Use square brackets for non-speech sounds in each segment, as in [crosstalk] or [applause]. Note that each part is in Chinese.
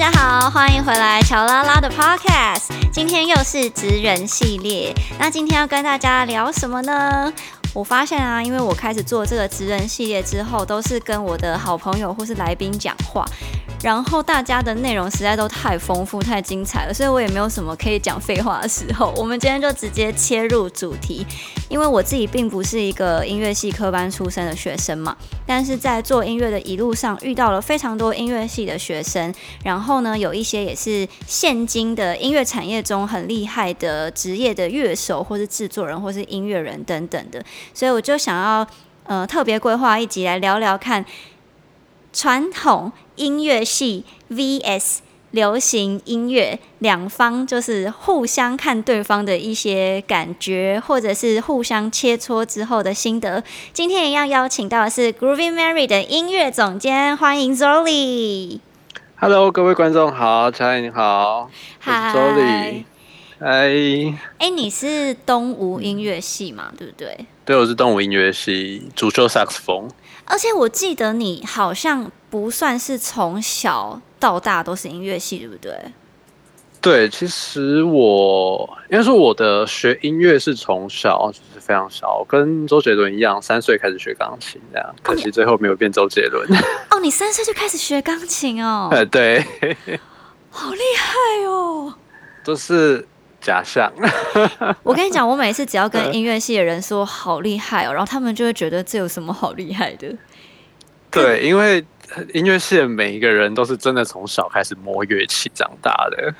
大家好，欢迎回来乔拉拉的 Podcast。今天又是职人系列，那今天要跟大家聊什么呢？我发现啊，因为我开始做这个职人系列之后，都是跟我的好朋友或是来宾讲话。然后大家的内容实在都太丰富、太精彩了，所以我也没有什么可以讲废话的时候。我们今天就直接切入主题，因为我自己并不是一个音乐系科班出身的学生嘛，但是在做音乐的一路上遇到了非常多音乐系的学生，然后呢，有一些也是现今的音乐产业中很厉害的职业的乐手，或是制作人，或是音乐人等等的，所以我就想要呃特别规划一集来聊聊看。传统音乐系 vs 流行音乐，两方就是互相看对方的一些感觉，或者是互相切磋之后的心得。今天一样邀请到的是 Groovy Mary 的音乐总监，欢迎 Zoli。Hello，各位观众好，乔丽你好，嗨，Zoli。哎，哎，你是东吴音乐系嘛？对不对？对，我是东吴音乐系，主修萨克斯风。而且我记得你好像不算是从小到大都是音乐系，对不对？对，其实我应该说我的学音乐是从小就是非常小，跟周杰伦一样，三岁开始学钢琴，这样可惜最后没有变周杰伦。[laughs] 哦，你三岁就开始学钢琴哦？哎，[laughs] 对，好厉害哦！就是假象。[laughs] 我跟你讲，我每次只要跟音乐系的人说好厉害哦，然后他们就会觉得这有什么好厉害的？对，因为音乐系的每一个人都是真的从小开始摸乐器长大的。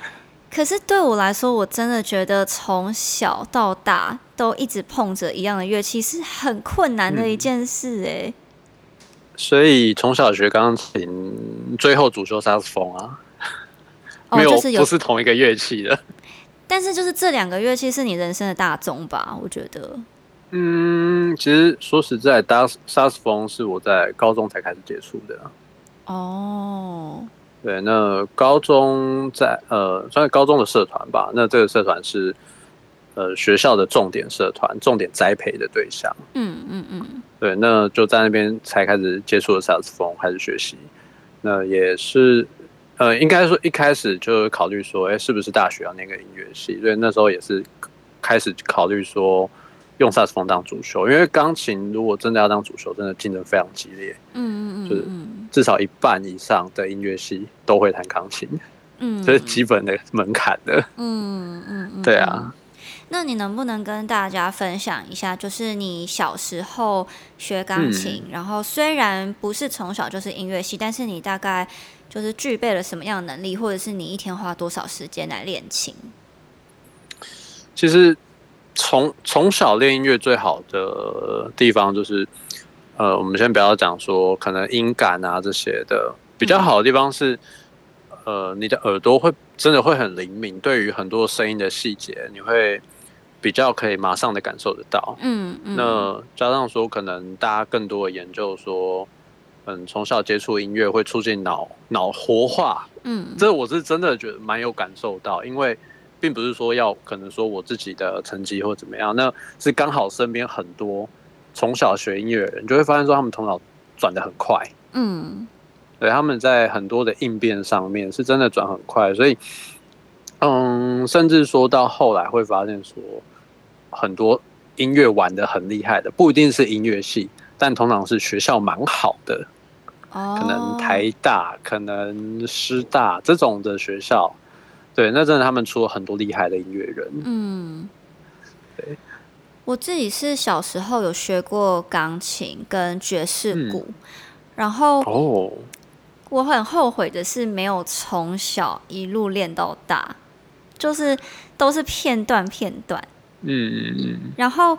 可是对我来说，我真的觉得从小到大都一直碰着一样的乐器是很困难的一件事哎。所以从小学钢琴，最后主修萨克斯风啊，没有不是同一个乐器的。但是就是这两个乐器是你人生的大宗吧？我觉得。嗯，其实说实在，打萨克斯风是我在高中才开始接触的。哦，对，那高中在呃，算是高中的社团吧。那这个社团是呃学校的重点社团，重点栽培的对象。嗯嗯嗯，对，那就在那边才开始接触了萨克斯风，开始学习。那也是呃，应该说一开始就考虑说，哎，是不是大学要念个音乐系？所以那时候也是开始考虑说。用萨克斯风当主修，因为钢琴如果真的要当主修，真的竞争非常激烈。嗯嗯嗯，就是至少一半以上的音乐系都会弹钢琴。嗯，这是基本的门槛的。嗯嗯，[laughs] 对啊。那你能不能跟大家分享一下，就是你小时候学钢琴，然后虽然不是从小就是音乐系，但是你大概就是具备了什么样的能力，或者是你一天花多少时间来练琴？其实。从从小练音乐最好的地方就是，呃，我们先不要讲说可能音感啊这些的，比较好的地方是，呃，你的耳朵会真的会很灵敏，对于很多声音的细节，你会比较可以马上的感受得到。嗯嗯。那加上说，可能大家更多的研究说，嗯，从小接触音乐会促进脑脑活化。嗯，这我是真的觉得蛮有感受到，因为。并不是说要可能说我自己的成绩或怎么样，那是刚好身边很多从小学音乐的人，就会发现说他们头脑转的很快，嗯，对，他们在很多的应变上面是真的转很快，所以，嗯，甚至说到后来会发现说，很多音乐玩的很厉害的，不一定是音乐系，但通常是学校蛮好的，哦，可能台大，可能师大这种的学校。对，那真的他们出了很多厉害的音乐人。嗯，对，我自己是小时候有学过钢琴跟爵士鼓，然后哦，我很后悔的是没有从小一路练到大，就是都是片段片段。嗯嗯嗯。然后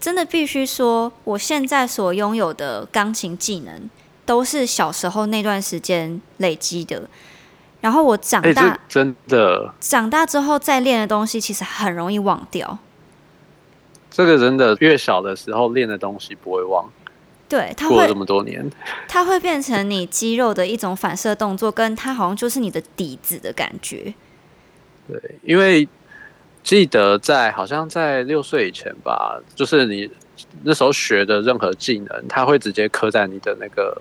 真的必须说，我现在所拥有的钢琴技能，都是小时候那段时间累积的。然后我长大，真的长大之后再练的东西，其实很容易忘掉。这个真的越小的时候练的东西不会忘，对，过了这么多年，它会变成你肌肉的一种反射动作，跟它好像就是你的底子的感觉。对，因为记得在好像在六岁以前吧，就是你那时候学的任何技能，它会直接刻在你的那个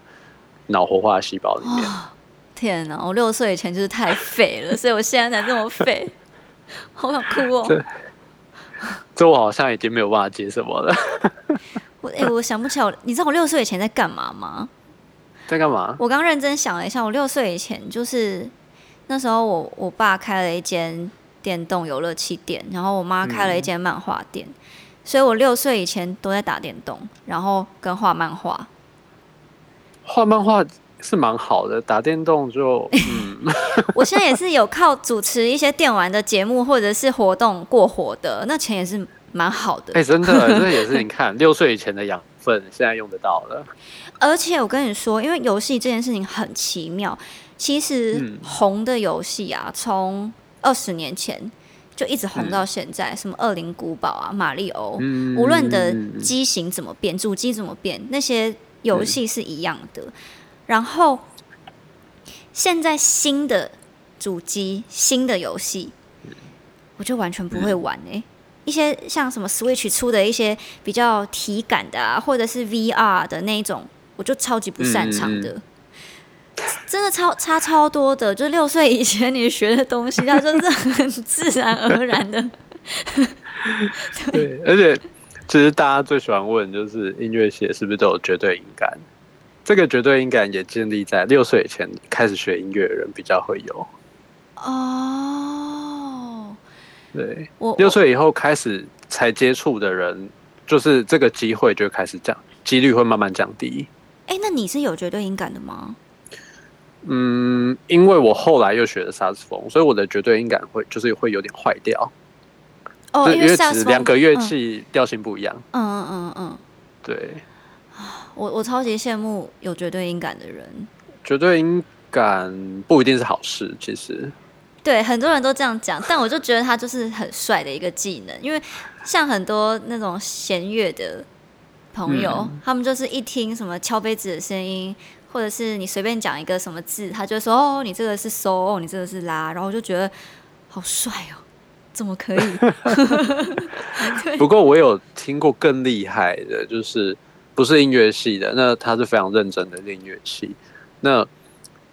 脑活化细胞里面。天哪！我六岁以前就是太废了，[laughs] 所以我现在才这么废，[laughs] 好想哭哦。这这我好像已经没有办法接什么了。[laughs] 我哎、我想不起来我，你知道我六岁以前在干嘛吗？在干嘛？我刚认真想了一下，我六岁以前就是那时候我我爸开了一间电动游乐器店，然后我妈开了一间漫画店，所以我六岁以前都在打电动，然后跟画漫画。画漫画是蛮好的，打电动就 [laughs] 嗯，我现在也是有靠主持一些电玩的节目或者是活动过活的，那钱也是蛮好的。哎、真的，这也是 [laughs] 你看六岁以前的养分，现在用得到了。而且我跟你说，因为游戏这件事情很奇妙，其实嗯。红的游戏啊，从二十年前就一直红到现在，什么《恶灵古堡》啊、《马里欧》嗯。无论你的机型怎么变，主机怎么变，那些游戏是一样的。然后现在新的主机、新的游戏，我就完全不会玩诶、一些像什么 Switch 出的一些比较体感的啊，或者是 VR 的那一种，我就超级不擅长的。真的超差超多的，就六岁以前你学的东西，它就是很自然而然的。[laughs] 对，而且其实大家最喜欢问就是音乐系是不是都有绝对音感？这个绝对音感也建立在六岁以前开始学音乐的人比较会有。哦，对，我六岁以后开始才接触的人，就是这个机会就开始降，几率会慢慢降低。哎、那你是有绝对音感的吗？嗯，因为我后来又学了萨克斯风，所以我的绝对音感会就是会有点坏掉。哦，因为萨克斯风只两个乐器调性不一样。嗯嗯嗯嗯，对，我我超级羡慕有绝对音感的人。绝对音感不一定是好事，其实。对，很多人都这样讲，但我就觉得他就是很帅的一个技能，因为像很多那种弦乐的朋友，他们就是一听什么敲杯子的声音，或者是你随便讲一个什么字，他就说哦，你这个是嗦，哦，你这个是拉，然后我就觉得好帅哦，怎么可以？[laughs] 不过我有听过更厉害的，就是不是音乐系的，那他是非常认真的音乐系，那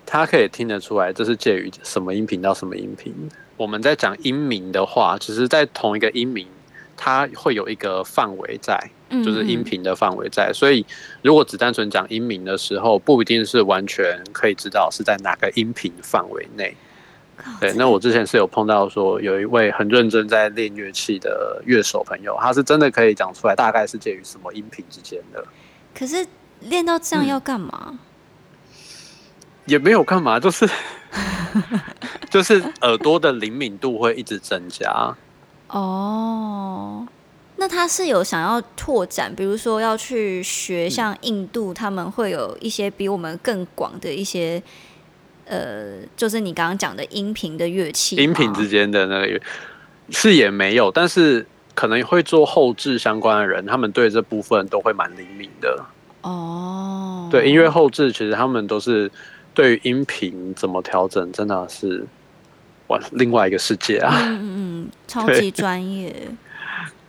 他可以听得出来这是介于什么音频到什么音频。我们在讲音名的话，其实在同一个音名，它会有一个范围在，嗯就是音频的范围在。所以如果只单纯讲音名的时候，不一定是完全可以知道是在哪个音频范围内。对，那我之前是有碰到说，有一位很认真在练乐器的乐手朋友，他是真的可以讲出来，大概是介于什么音频之间的，可是练到这样要干嘛？也没有干嘛，就是 [laughs] 就是耳朵的灵敏度会一直增加。哦，那他是有想要拓展，比如说要去学像印度，他们会有一些比我们更广的一些，呃，就是你刚刚讲的音频的乐器，音频之间的那个是也没有，但是可能会做后置相关的人，他们对这部分都会蛮灵敏的。哦，对音乐后置，其实他们都是对于音频怎么调整，真的是哇另外一个世界啊！嗯嗯嗯，超级专业。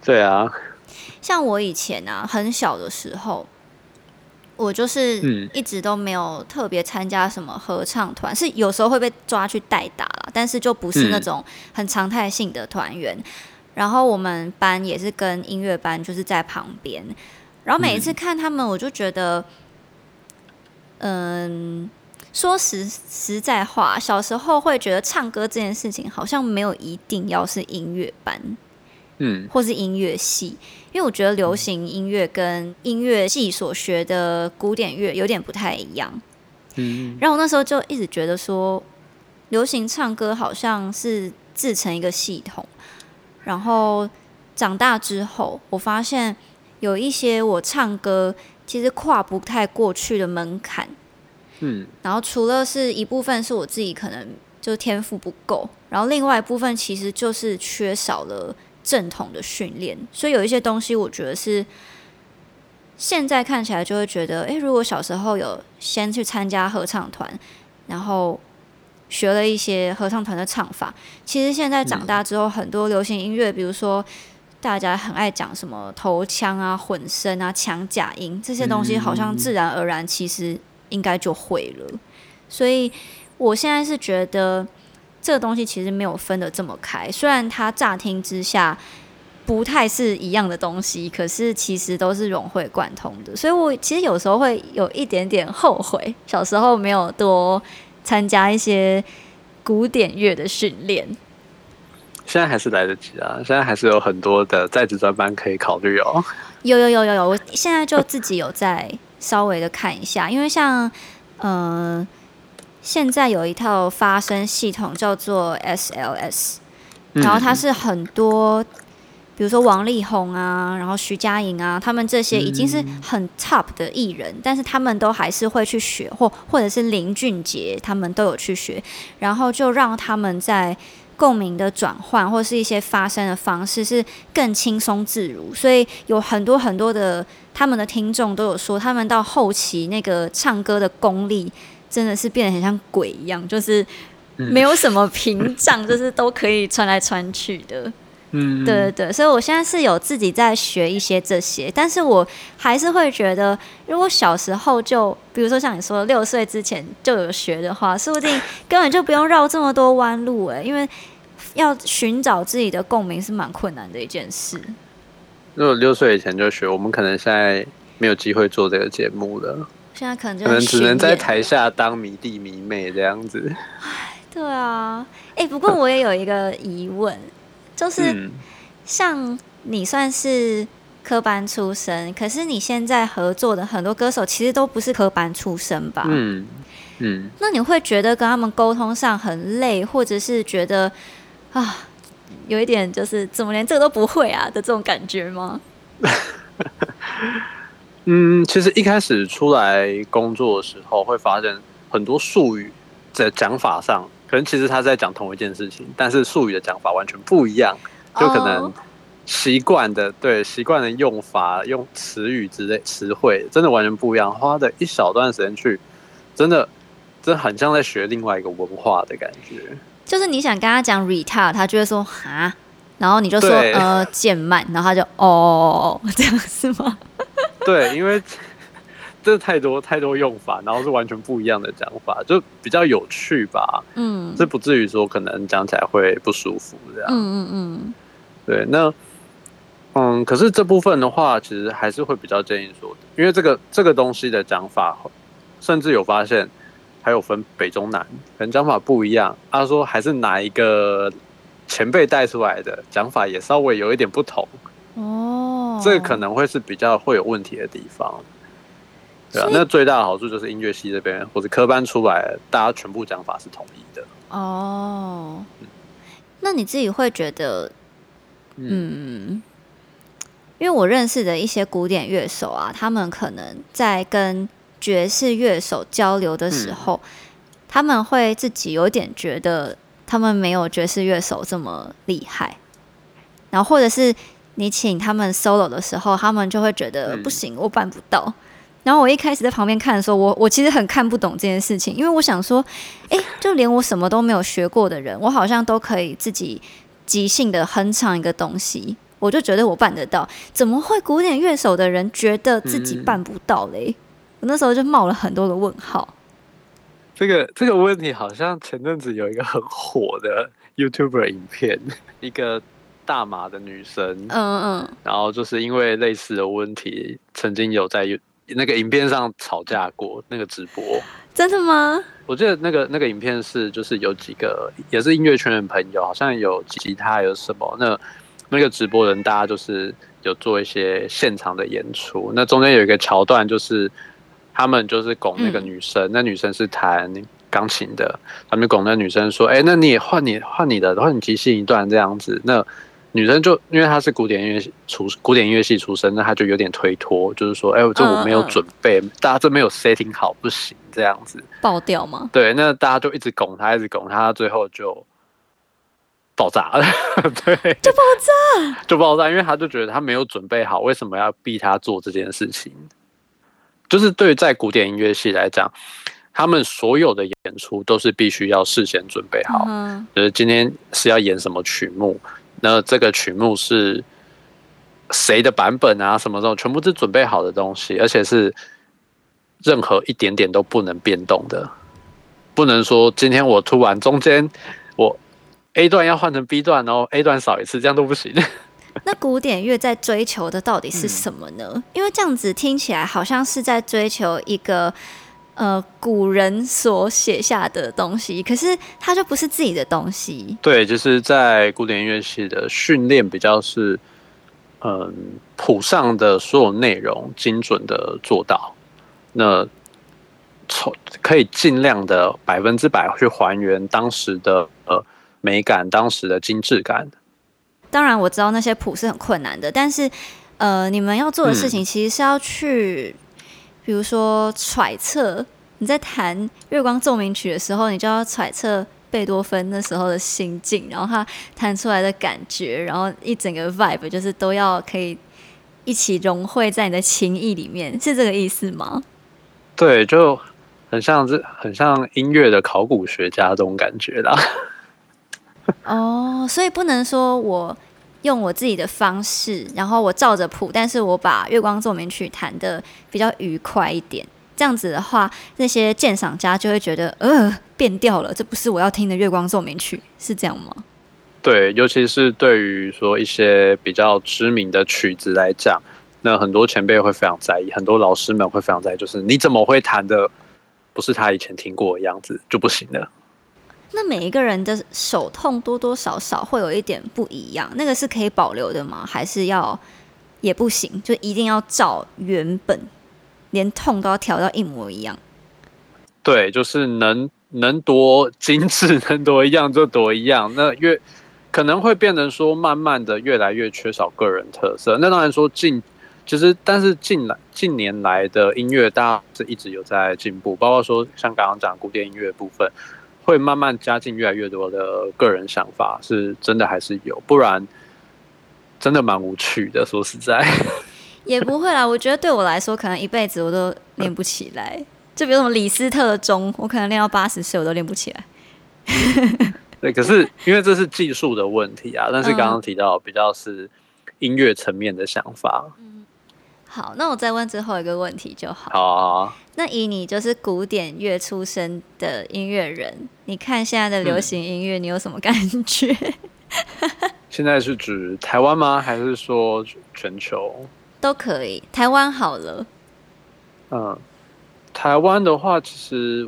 对啊，像我以前啊，很小的时候，我就是嗯一直都没有特别参加什么合唱团，是有时候会被抓去代打啦，但是就不是那嗯种很常态性的团员。然后我们班也是跟音乐班就是在旁边，然后每一次看他们，我就觉得，嗯。说实实在话，小时候会觉得唱歌这件事情好像没有一定要是音乐班，嗯或是音乐系，因为我觉得流行音乐跟音乐系所学的古典乐有点不太一样。嗯然后我那时候就一直觉得说，流行唱歌好像是自成一个系统。然后长大之后，我发现有一些我唱歌其实跨不太过去的门槛。嗯然后除了是一部分是我自己可能就天赋不够，然后另外一部分其实就是缺少了正统的训练，所以有一些东西我觉得是现在看起来就会觉得，诶，如果小时候有先去参加合唱团，然后学了一些合唱团的唱法，其实现在长大之后，很多流行音乐，比如说大家很爱讲什么头腔啊、混声啊、强假音这些东西，好像自然而然其实应该就会了。所以我现在是觉得这个东西其实没有分得这么开，虽然它乍听之下不太是一样的东西，可是其实都是融会贯通的。所以我其实有时候会有一点点后悔，小时候没有多参加一些古典乐的训练。现在还是来得及啊！现在还是有很多的在职专班可以考虑哦。有有有有有，我现在就自己有在稍微的看一下，因为像呃，现在有一套发声系统叫做 SLS，然后它是很多，比如说王力宏啊，然后徐佳莹啊，他们这些已经是很 top 的艺人，但是他们都还是会去学，或或者是林俊杰他们都有去学，然后就让他们在。共鸣的转换，或是一些发声的方式是更轻松自如，所以有很多很多的他们的听众都有说，他们到后期那个唱歌的功力真的是变得很像鬼一样，就是没有什么屏障，[laughs] 就是都可以穿来穿去的。嗯，对对对，所以我现在是有自己在学一些这些，但是我还是会觉得，如果小时候就，比如说像你说六岁之前就有学的话，说不定根本就不用绕这么多弯路哎，因为要寻找自己的共鸣是蛮困难的一件事。如果六岁以前就学，我们可能现在没有机会做这个节目了。现在可能就可能只能在台下当迷弟迷妹这样子。唉，对啊，哎，不过我也有一个疑问。[laughs] 就是像你算是科班出身，可是你现在合作的很多歌手其实都不是科班出身吧？嗯嗯，那你会觉得跟他们沟通上很累，或者是觉得啊，有一点就是怎么连这个都不会啊的这种感觉吗？[laughs] 嗯，其实一开始出来工作的时候，会发现很多术语在讲法上。可能其实他在讲同一件事情，但是术语的讲法完全不一样，就可能习惯的对习惯的用法、用词语之类词汇，真的完全不一样。花的一小段时间去，真的，真的很像在学另外一个文化的感觉。就是你想跟他讲 retard，他就会说哈，然后你就说呃渐慢，然后他就哦这样是吗？对，因为。这太多太多用法，然后是完全不一样的讲法，就比较有趣吧。嗯，这不至于说可能讲起来会不舒服这样。嗯嗯嗯，对，那嗯，可是这部分的话，其实还是会比较建议说，因为这个这个东西的讲法，甚至有发现还有分北中南，可能讲法不一样。他说还是哪一个前辈带出来的讲法也稍微有一点不同。哦，这个可能会是比较会有问题的地方。对啊，那最大的好处就是音乐系这边或者科班出来，大家全部讲法是统一的。哦，那你自己会觉得，嗯，因为我认识的一些古典乐手啊，他们可能在跟爵士乐手交流的时候，他们会自己有点觉得他们没有爵士乐手这么厉害，然后或者是你请他们 solo 的时候，他们就会觉得不行，我办不到。然后我一开始在旁边看的时候，我我其实很看不懂这件事情，因为我想说，哎，就连我什么都没有学过的人，我好像都可以自己即兴的哼唱一个东西，我就觉得我办得到，怎么会古典乐手的人觉得自己办不到嘞？我那时候就冒了很多的问号。这个这个问题好像前阵子有一个很火的 YouTuber 影片，[laughs] 一个大码的女生，嗯嗯，然后就是因为类似的问题，曾经有在。那个影片上吵架过，那个直播真的吗？我记得那个那个影片是，就是有几个也是音乐圈的朋友，好像有吉他有什么，那那个直播人大家就是有做一些现场的演出，那中间有一个桥段，就是他们就是拱那个女生，那女生是弹钢琴的，他们拱那女生说：“哎，那你也换你换你的，换你即兴一段这样子。”那女生就因为她是古典音乐出古典音乐系出身，那她就有点推脱，就是说，哎，这我没有准备，大家这没有 setting 好，不行这样子爆掉吗？对，那大家就一直拱她，一直拱她，最后就爆炸了。[laughs] 对，就爆炸，就爆炸，因为他就觉得他没有准备好，为什么要逼他做这件事情？就是对于在古典音乐系来讲，他们所有的演出都是必须要事先准备好，嗯就是今天是要演什么曲目。那这个曲目是谁的版本啊？什么时候全部是准备好的东西，而且是任何一点点都不能变动的。不能说今天我突然中间我 A 段要换成 B 段，然后 A 段少一次，这样都不行。[laughs] 那古典乐在追求的到底是什么呢？因为这样子听起来好像是在追求一个呃古人所写下的东西，可是它就不是自己的东西。对，就是在古典音乐系的训练比较是，嗯，谱上的所有内容精准的做到，那从可以尽量的百分之百去还原当时的呃美感，当时的精致感。当然我知道那些谱是很困难的，但是呃，你们要做的事情其实是要去，比如说揣测你在弹《月光奏鸣曲》的时候，你就要揣测贝多芬那时候的心境，然后他弹出来的感觉，然后一整个 vibe 就是都要可以一起融汇在你的情意里面，是这个意思吗？对，就很像是很像音乐的考古学家这种感觉啦。[laughs] 哦，所以不能说我用我自己的方式，然后我照着谱，但是我把《月光奏鸣曲》弹的比较愉快一点。这样子的话，那些鉴赏家就会觉得，呃，变调了，这不是我要听的《月光奏鸣曲》，是这样吗？对，尤其是对于说一些比较知名的曲子来讲，那很多前辈会非常在意，很多老师们会非常在意，就是你怎么会弹的不是他以前听过的样子就不行了。那每一个人的手痛多多少少会有一点不一样，那个是可以保留的吗？还是要也不行，就一定要照原本，连痛都要调到一模一样？对，就是能能多精致，能多一样就多一样。那越可能会变成说，慢慢的越来越缺少个人特色。那当然说近，其实但是近来近年来的音乐，大家是一直有在进步，包括说像刚刚讲古典音乐部分。会慢慢加进越来越多的个人想法，是真的还是有？不然真的蛮无趣的。说实在，[laughs] 也不会啦。我觉得对我来说，可能一辈子我都练不起来。就比如什么李斯特的钟，我可能练到八十岁我都练不起来。[laughs] 对，可是因为这是技术的问题啊。但是刚刚提到比较是音乐层面的想法。好，那我再问最后一个问题就好。好，那以你就是古典乐出身的音乐人，你看现在的流行音乐，你有什么感觉？[laughs] 现在是指台湾吗？还是说全球？都可以，台湾好了。嗯，台湾的话，其实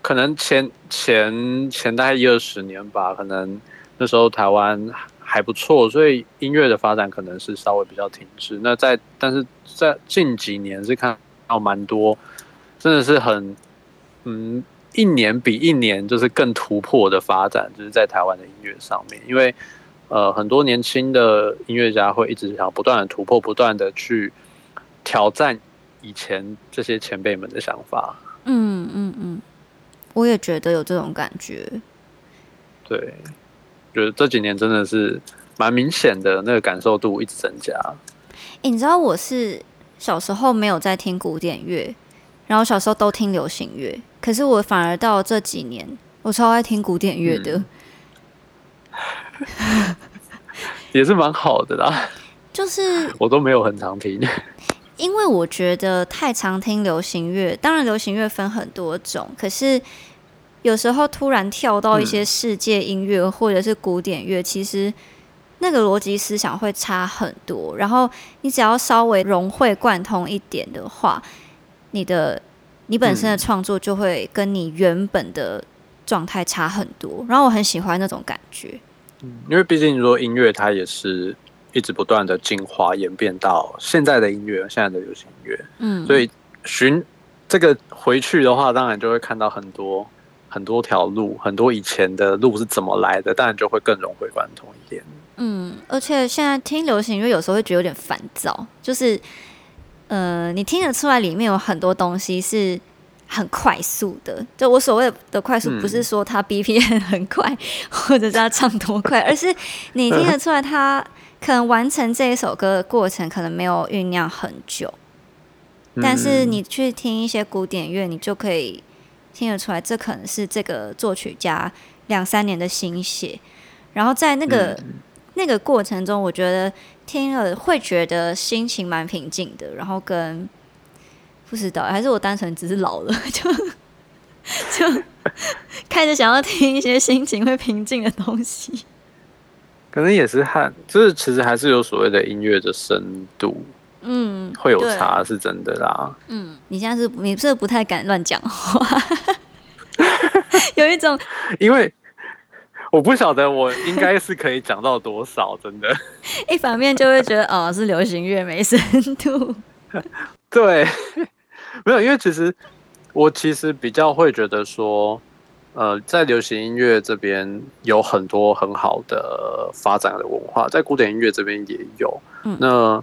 可能前前前大概一二十年吧，可能那时候台湾。还不错，所以音乐的发展可能是稍微比较停滞。那在但是在近几年是看到蛮多，真的是很嗯，一年比一年就是更突破的发展，就是在台湾的音乐上面。因为呃，很多年轻的音乐家会一直想不断的突破，不断的去挑战以前这些前辈们的想法。嗯嗯嗯，我也觉得有这种感觉。对。觉得这几年真的是蛮明显的，那个感受度一直增加。哎，你知道我是小时候没有在听古典乐，然后小时候都听流行乐，可是我反而到这几年，我超爱听古典乐的，[laughs] 也是蛮好的啦。[laughs] 就是我都没有很常听，[laughs] 因为我觉得太常听流行乐，当然流行乐分很多种，可是。有时候突然跳到一些世界音乐或者是古典乐，其实那个逻辑思想会差很多。然后你只要稍微融会贯通一点的话，你的你本身的创作就会跟你原本的状态差很多。然后我很喜欢那种感觉，嗯，因为毕竟说音乐它也是一直不断的进化演变到现在的音乐，现在的流行音乐，嗯，所以寻这个回去的话，当然就会看到很多。很多条路，很多以前的路是怎么来的？当然就会更融会贯通一点。嗯，而且现在听流行乐有时候会觉得有点烦躁，就是，呃，你听得出来里面有很多东西是很快速的。就我所谓的快速，不是说它 BPM 很快，或者是它唱多快，而是你听得出来，它可能完成这一首歌的过程可能没有酝酿很久。但是你去听一些古典乐，你就可以。听得出来，这可能是这个作曲家两三年的心血。然后在那个那个过程中，我觉得听了会觉得心情蛮平静的。然后跟不知道，还是我单纯只是老了，就就开始想要听一些心情会平静的东西。可能也是和，就是其实还是有所谓的音乐的深度，嗯，会有对差，是真的啦。嗯，你现在是你是不是不太敢乱讲话，[laughs] 有一种 [laughs] 因为我不晓得我应该是可以讲到多少，真的。[laughs] 一反面就会觉得哦是流行乐没深度。对，没有，因为其实我其实比较会觉得说，呃，在流行音乐这边有很多很好的发展的文化，在古典音乐这边也有。嗯那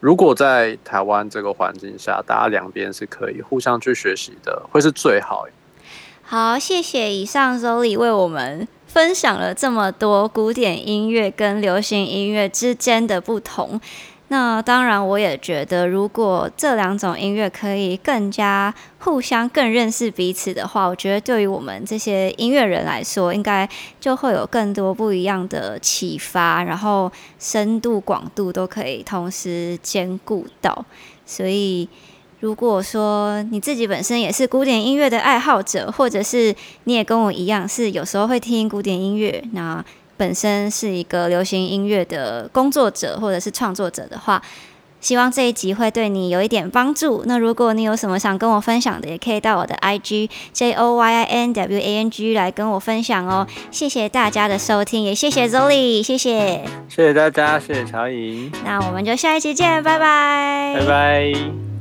如果在台湾这个环境下，大家两边是可以互相去学习的，会是最好。好，谢谢以上周礼为我们分享了这么多古典音乐跟流行音乐之间的不同。那当然，我也觉得，如果这两种音乐可以更加互相更认识彼此的话，我觉得对于我们这些音乐人来说，应该就会有更多不一样的启发，然后深度、广度都可以同时兼顾到。所以，如果说你自己本身也是古典音乐的爱好者，或者是你也跟我一样是有时候会听古典音乐，那本身是一个流行音乐的工作者或者是创作者的话，希望这一集会对你有一点帮助。那如果你有什么想跟我分享的，也可以到我的 IG J O Y I N W A N G 来跟我分享哦。谢谢大家的收听，也谢谢 Zoe，谢谢。谢谢大家，谢谢曹颖，那我们就下一期见，拜拜，拜拜。